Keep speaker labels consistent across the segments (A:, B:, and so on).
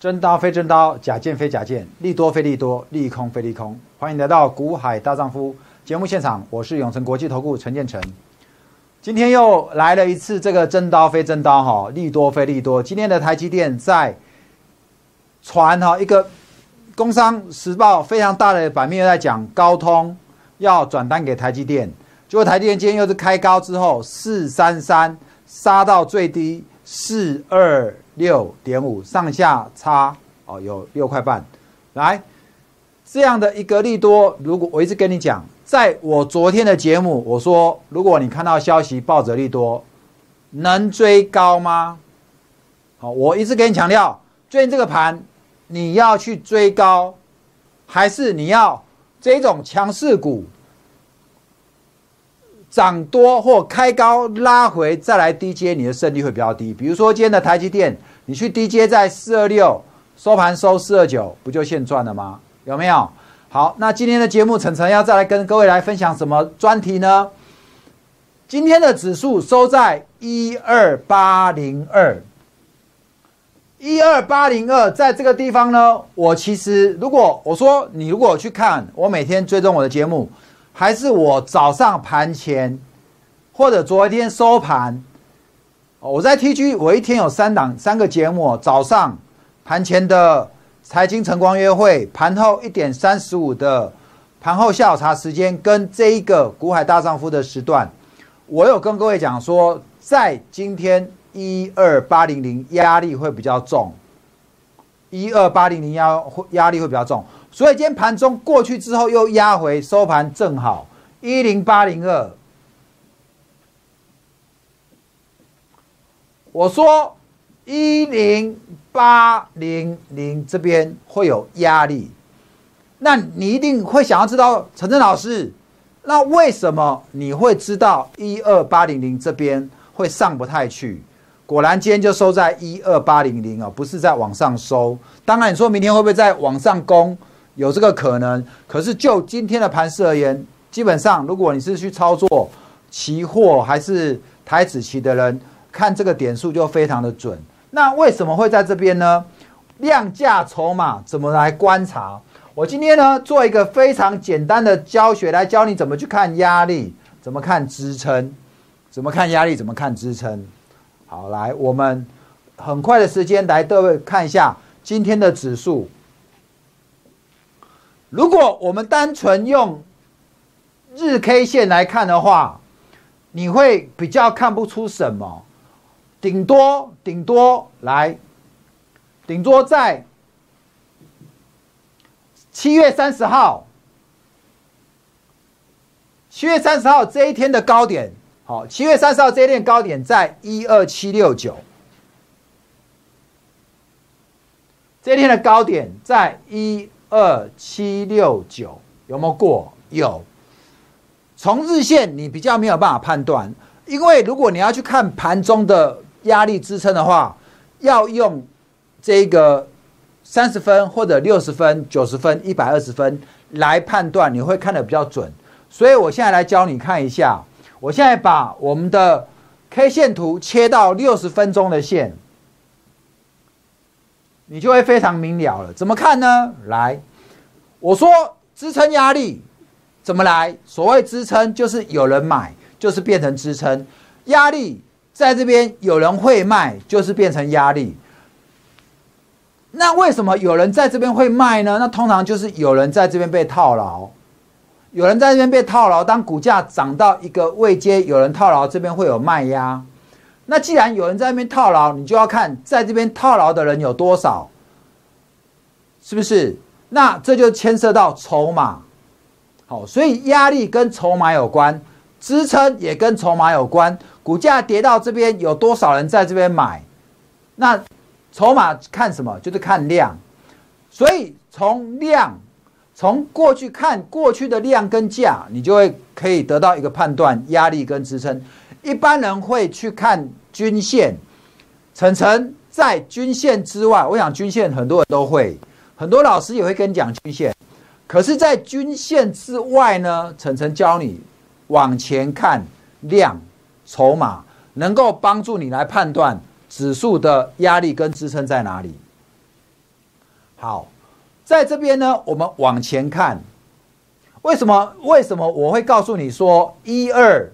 A: 真刀非真刀，假剑非假剑，利多非利多，利空非利空。欢迎来到股海大丈夫节目现场，我是永诚国际投顾陈建成。今天又来了一次这个真刀非真刀哈，利多非利多。今天的台积电在传哈一个工商时报非常大的版面又在讲高通要转单给台积电，结果台积电今天又是开高之后四三三杀到最低四二。六点五上下差哦，有六块半。来，这样的一个利多，如果我一直跟你讲，在我昨天的节目，我说，如果你看到消息抱着利多，能追高吗？好，我一直跟你强调，最近这个盘，你要去追高，还是你要这种强势股？涨多或开高拉回再来低接，你的胜率会比较低。比如说今天的台积电，你去低接在四二六，收盘收四二九，不就现赚了吗？有没有？好，那今天的节目，晨晨要再来跟各位来分享什么专题呢？今天的指数收在一二八零二，一二八零二，在这个地方呢，我其实如果我说你如果去看，我每天追踪我的节目。还是我早上盘前，或者昨天收盘，我在 TG，我一天有三档三个节目，早上盘前的财经晨光约会，盘后一点三十五的盘后下午茶时间，跟这一个股海大丈夫的时段，我有跟各位讲说，在今天一二八零零压力会比较重，一二八零零压会压力会比较重。所以今天盘中过去之后又压回收盘正好一零八零二。我说一零八零零这边会有压力，那你一定会想要知道陈正老师，那为什么你会知道一二八零零这边会上不太去？果然今天就收在一二八零零啊，不是在往上收。当然你说明天会不会再往上攻？有这个可能，可是就今天的盘势而言，基本上如果你是去操作期货还是台子期的人，看这个点数就非常的准。那为什么会在这边呢？量价筹码怎么来观察？我今天呢做一个非常简单的教学，来教你怎么去看压力，怎么看支撑，怎么看压力，怎么看支撑。好，来我们很快的时间来各位看一下今天的指数。如果我们单纯用日 K 线来看的话，你会比较看不出什么，顶多顶多来，顶多在七月三十号，七月三十号这一天的高点，好，七月三十号这一天高点在一二七六九，这一天的高点在一。二七六九有没有过？有。从日线你比较没有办法判断，因为如果你要去看盘中的压力支撑的话，要用这个三十分或者六十分、九十分、一百二十分来判断，你会看得比较准。所以我现在来教你看一下，我现在把我们的 K 线图切到六十分钟的线。你就会非常明了了。怎么看呢？来，我说支撑压力怎么来？所谓支撑就是有人买，就是变成支撑；压力在这边有人会卖，就是变成压力。那为什么有人在这边会卖呢？那通常就是有人在这边被套牢，有人在这边被套牢。当股价涨到一个位阶，有人套牢，这边会有卖压。那既然有人在那边套牢，你就要看在这边套牢的人有多少，是不是？那这就牵涉到筹码，好，所以压力跟筹码有关，支撑也跟筹码有关。股价跌到这边，有多少人在这边买？那筹码看什么？就是看量。所以从量，从过去看过去的量跟价，你就会可以得到一个判断：压力跟支撑。一般人会去看。均线，晨晨在均线之外，我想均线很多人都会，很多老师也会跟你讲均线。可是，在均线之外呢，晨晨教你往前看量筹码，能够帮助你来判断指数的压力跟支撑在哪里。好，在这边呢，我们往前看，为什么？为什么我会告诉你说一二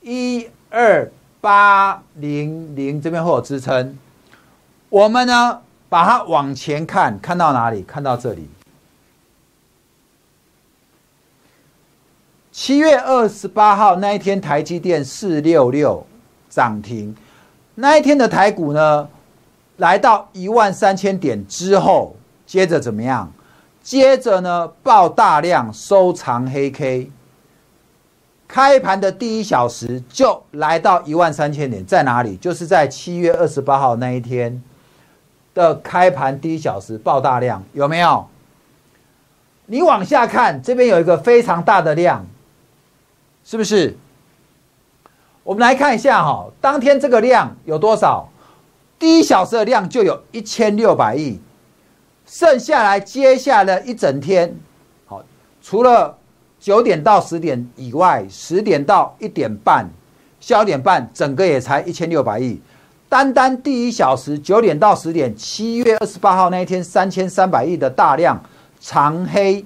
A: 一二八零零这边会有支撑？我们呢，把它往前看，看到哪里？看到这里。七月二十八号那一天，台积电四六六涨停，那一天的台股呢，来到一万三千点之后，接着怎么样？接着呢，爆大量收藏黑 K，开盘的第一小时就来到一万三千点，在哪里？就是在七月二十八号那一天的开盘第一小时爆大量，有没有？你往下看，这边有一个非常大的量。是不是？我们来看一下哈，当天这个量有多少？第一小时的量就有一千六百亿，剩下来接下来一整天，好，除了九点到十点以外，十点到一点半，下午点半，整个也才一千六百亿。单单第一小时九点到十点，七月二十八号那一天，三千三百亿的大量长黑，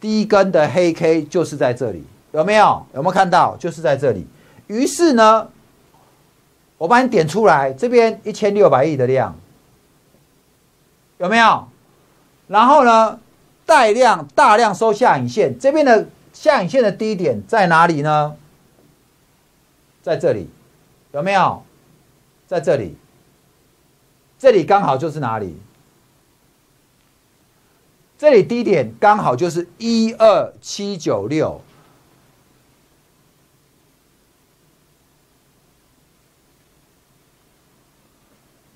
A: 第一根的黑 K 就是在这里。有没有？有没有看到？就是在这里。于是呢，我帮你点出来，这边一千六百亿的量，有没有？然后呢，带量大量收下影线，这边的下影线的低点在哪里呢？在这里，有没有？在这里，这里刚好就是哪里？这里低点刚好就是一二七九六。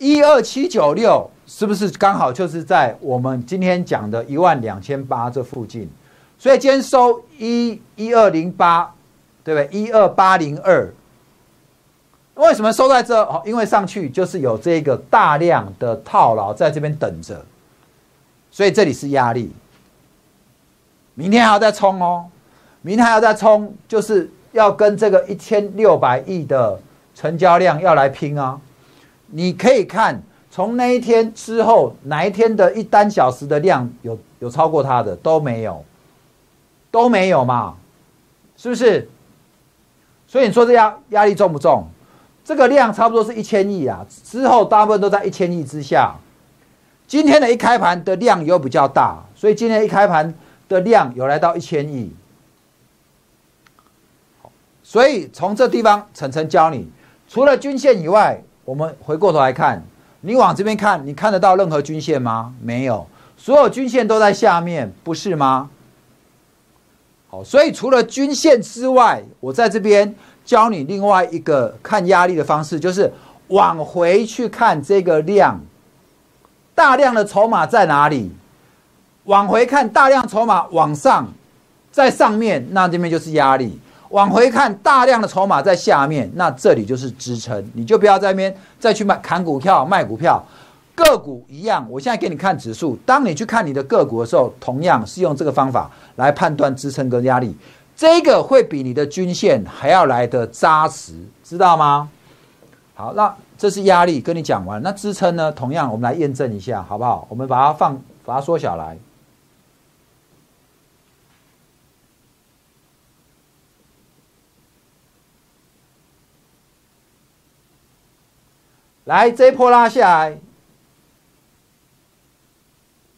A: 一二七九六是不是刚好就是在我们今天讲的一万两千八这附近？所以今天收一一二零八，对不对？一二八零二，为什么收在这？哦，因为上去就是有这个大量的套牢在这边等着，所以这里是压力。明天还要再冲哦，明天还要再冲，就是要跟这个一千六百亿的成交量要来拼啊。你可以看从那一天之后，哪一天的一单小时的量有有超过它的都没有，都没有嘛，是不是？所以你说这压压力重不重？这个量差不多是一千亿啊，之后大部分都在一千亿之下。今天的一开盘的量又比较大，所以今天一开盘的量有来到一千亿。所以从这地方，晨晨教你，除了均线以外。我们回过头来看，你往这边看，你看得到任何均线吗？没有，所有均线都在下面，不是吗？好，所以除了均线之外，我在这边教你另外一个看压力的方式，就是往回去看这个量，大量的筹码在哪里？往回看大量筹码往上，在上面，那这边就是压力。往回看，大量的筹码在下面，那这里就是支撑，你就不要在那边再去卖砍股票、卖股票。个股一样，我现在给你看指数，当你去看你的个股的时候，同样是用这个方法来判断支撑跟压力，这个会比你的均线还要来的扎实，知道吗？好，那这是压力，跟你讲完。那支撑呢？同样，我们来验证一下，好不好？我们把它放，把它缩小来。来，这一波拉下来，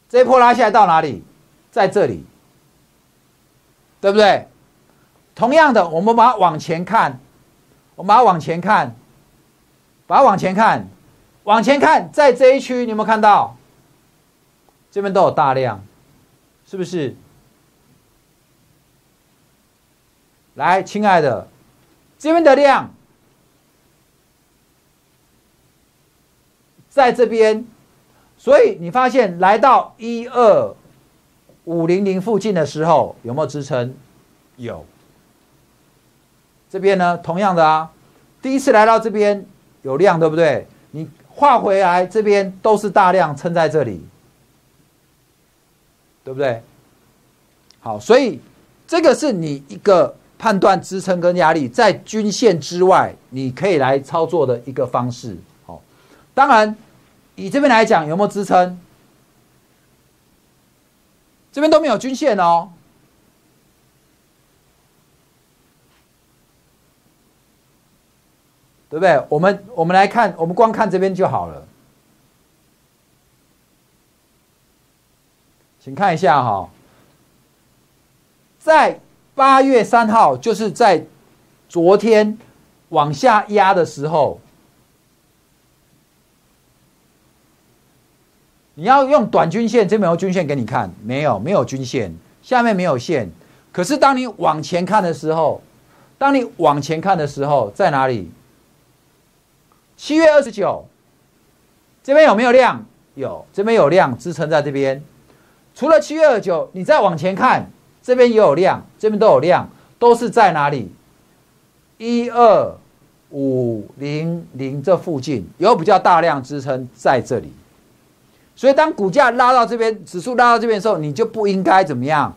A: 这一波拉下来到哪里？在这里，对不对？同样的，我们把它往前看，我们把它往前看，把它往前看，往前看，在这一区，你有没有看到？这边都有大量，是不是？来，亲爱的，这边的量。在这边，所以你发现来到一二五零零附近的时候，有没有支撑？有。这边呢，同样的啊，第一次来到这边有量，对不对？你画回来这边都是大量撑在这里，对不对？好，所以这个是你一个判断支撑跟压力在均线之外，你可以来操作的一个方式。好，当然。以这边来讲，有没有支撑？这边都没有均线哦，对不对？我们我们来看，我们光看这边就好了。请看一下哈，在八月三号，就是在昨天往下压的时候，你要用短均线，这边有均线给你看，没有，没有均线，下面没有线。可是当你往前看的时候，当你往前看的时候，在哪里？七月二十九，这边有没有量？有，这边有量支撑在这边。除了七月二九，你再往前看，这边也有量，这边都有量，都是在哪里？一二五零零这附近有比较大量支撑在这里，所以当股价拉到这边，指数拉到这边的时候，你就不应该怎么样？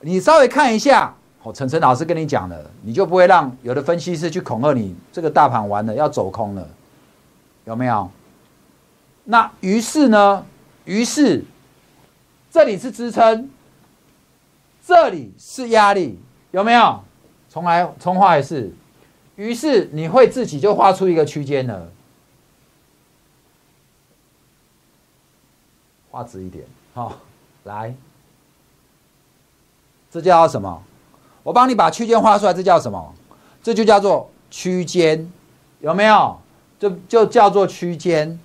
A: 你稍微看一下，哦，陈晨老师跟你讲了，你就不会让有的分析师去恐吓你，这个大盘完了要走空了，有没有？那于是呢？于是。这里是支撑，这里是压力，有没有？重来重画一次。于是你会自己就画出一个区间了，画直一点，好，来，这叫什么？我帮你把区间画出来，这叫什么？这就叫做区间，有没有？就就叫做区间，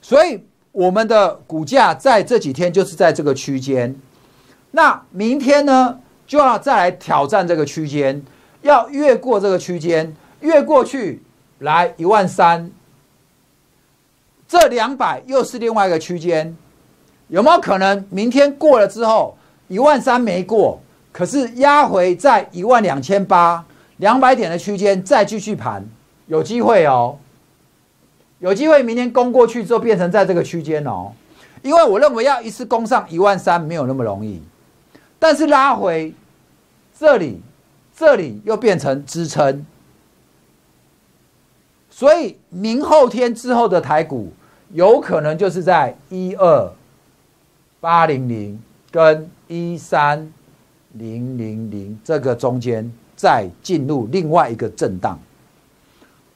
A: 所以。我们的股价在这几天就是在这个区间，那明天呢就要再来挑战这个区间，要越过这个区间，越过去来一万三，这两百又是另外一个区间，有没有可能明天过了之后一万三没过，可是压回在一万两千八两百点的区间再继续盘，有机会哦。有机会明天攻过去之后变成在这个区间哦，因为我认为要一次攻上一万三没有那么容易，但是拉回这里，这里又变成支撑，所以明后天之后的台股有可能就是在一二八零零跟一三零零零这个中间再进入另外一个震荡，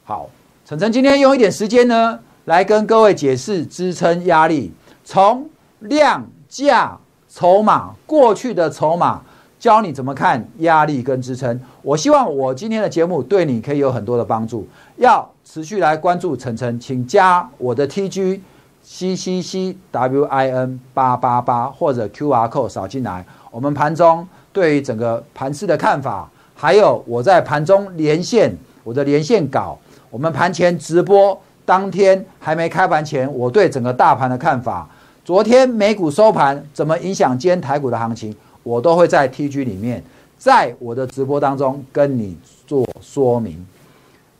A: 好。晨晨今天用一点时间呢，来跟各位解释支撑压力，从量价筹码过去的筹码，教你怎么看压力跟支撑。我希望我今天的节目对你可以有很多的帮助。要持续来关注晨晨，请加我的 T G C C C W I N 八八八或者 Q R code 扫进来。我们盘中对于整个盘市的看法，还有我在盘中连线我的连线稿。我们盘前直播当天还没开盘前，我对整个大盘的看法，昨天美股收盘怎么影响今天台股的行情，我都会在 TG 里面，在我的直播当中跟你做说明。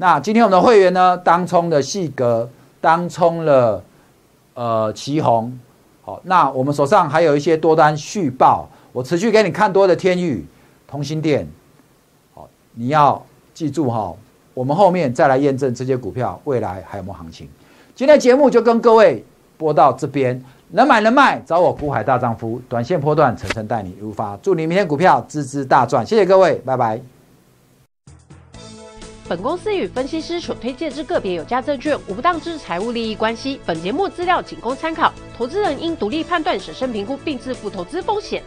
A: 那今天我们的会员呢，当冲的细格，当冲了呃旗红，好，那我们手上还有一些多单续报，我持续给你看多的天宇、同心店，好，你要记住哈。我们后面再来验证这些股票未来还有没有行情。今天节目就跟各位播到这边，能买能卖找我股海大丈夫，短线波段层层带你如发，祝你明天股票支支大赚，谢谢各位，拜拜。
B: 本公司与分析师所推荐之个别有价证券无不当之财务利益关系，本节目资料仅供参考，投资人应独立判断、审慎评估并自负投资风险。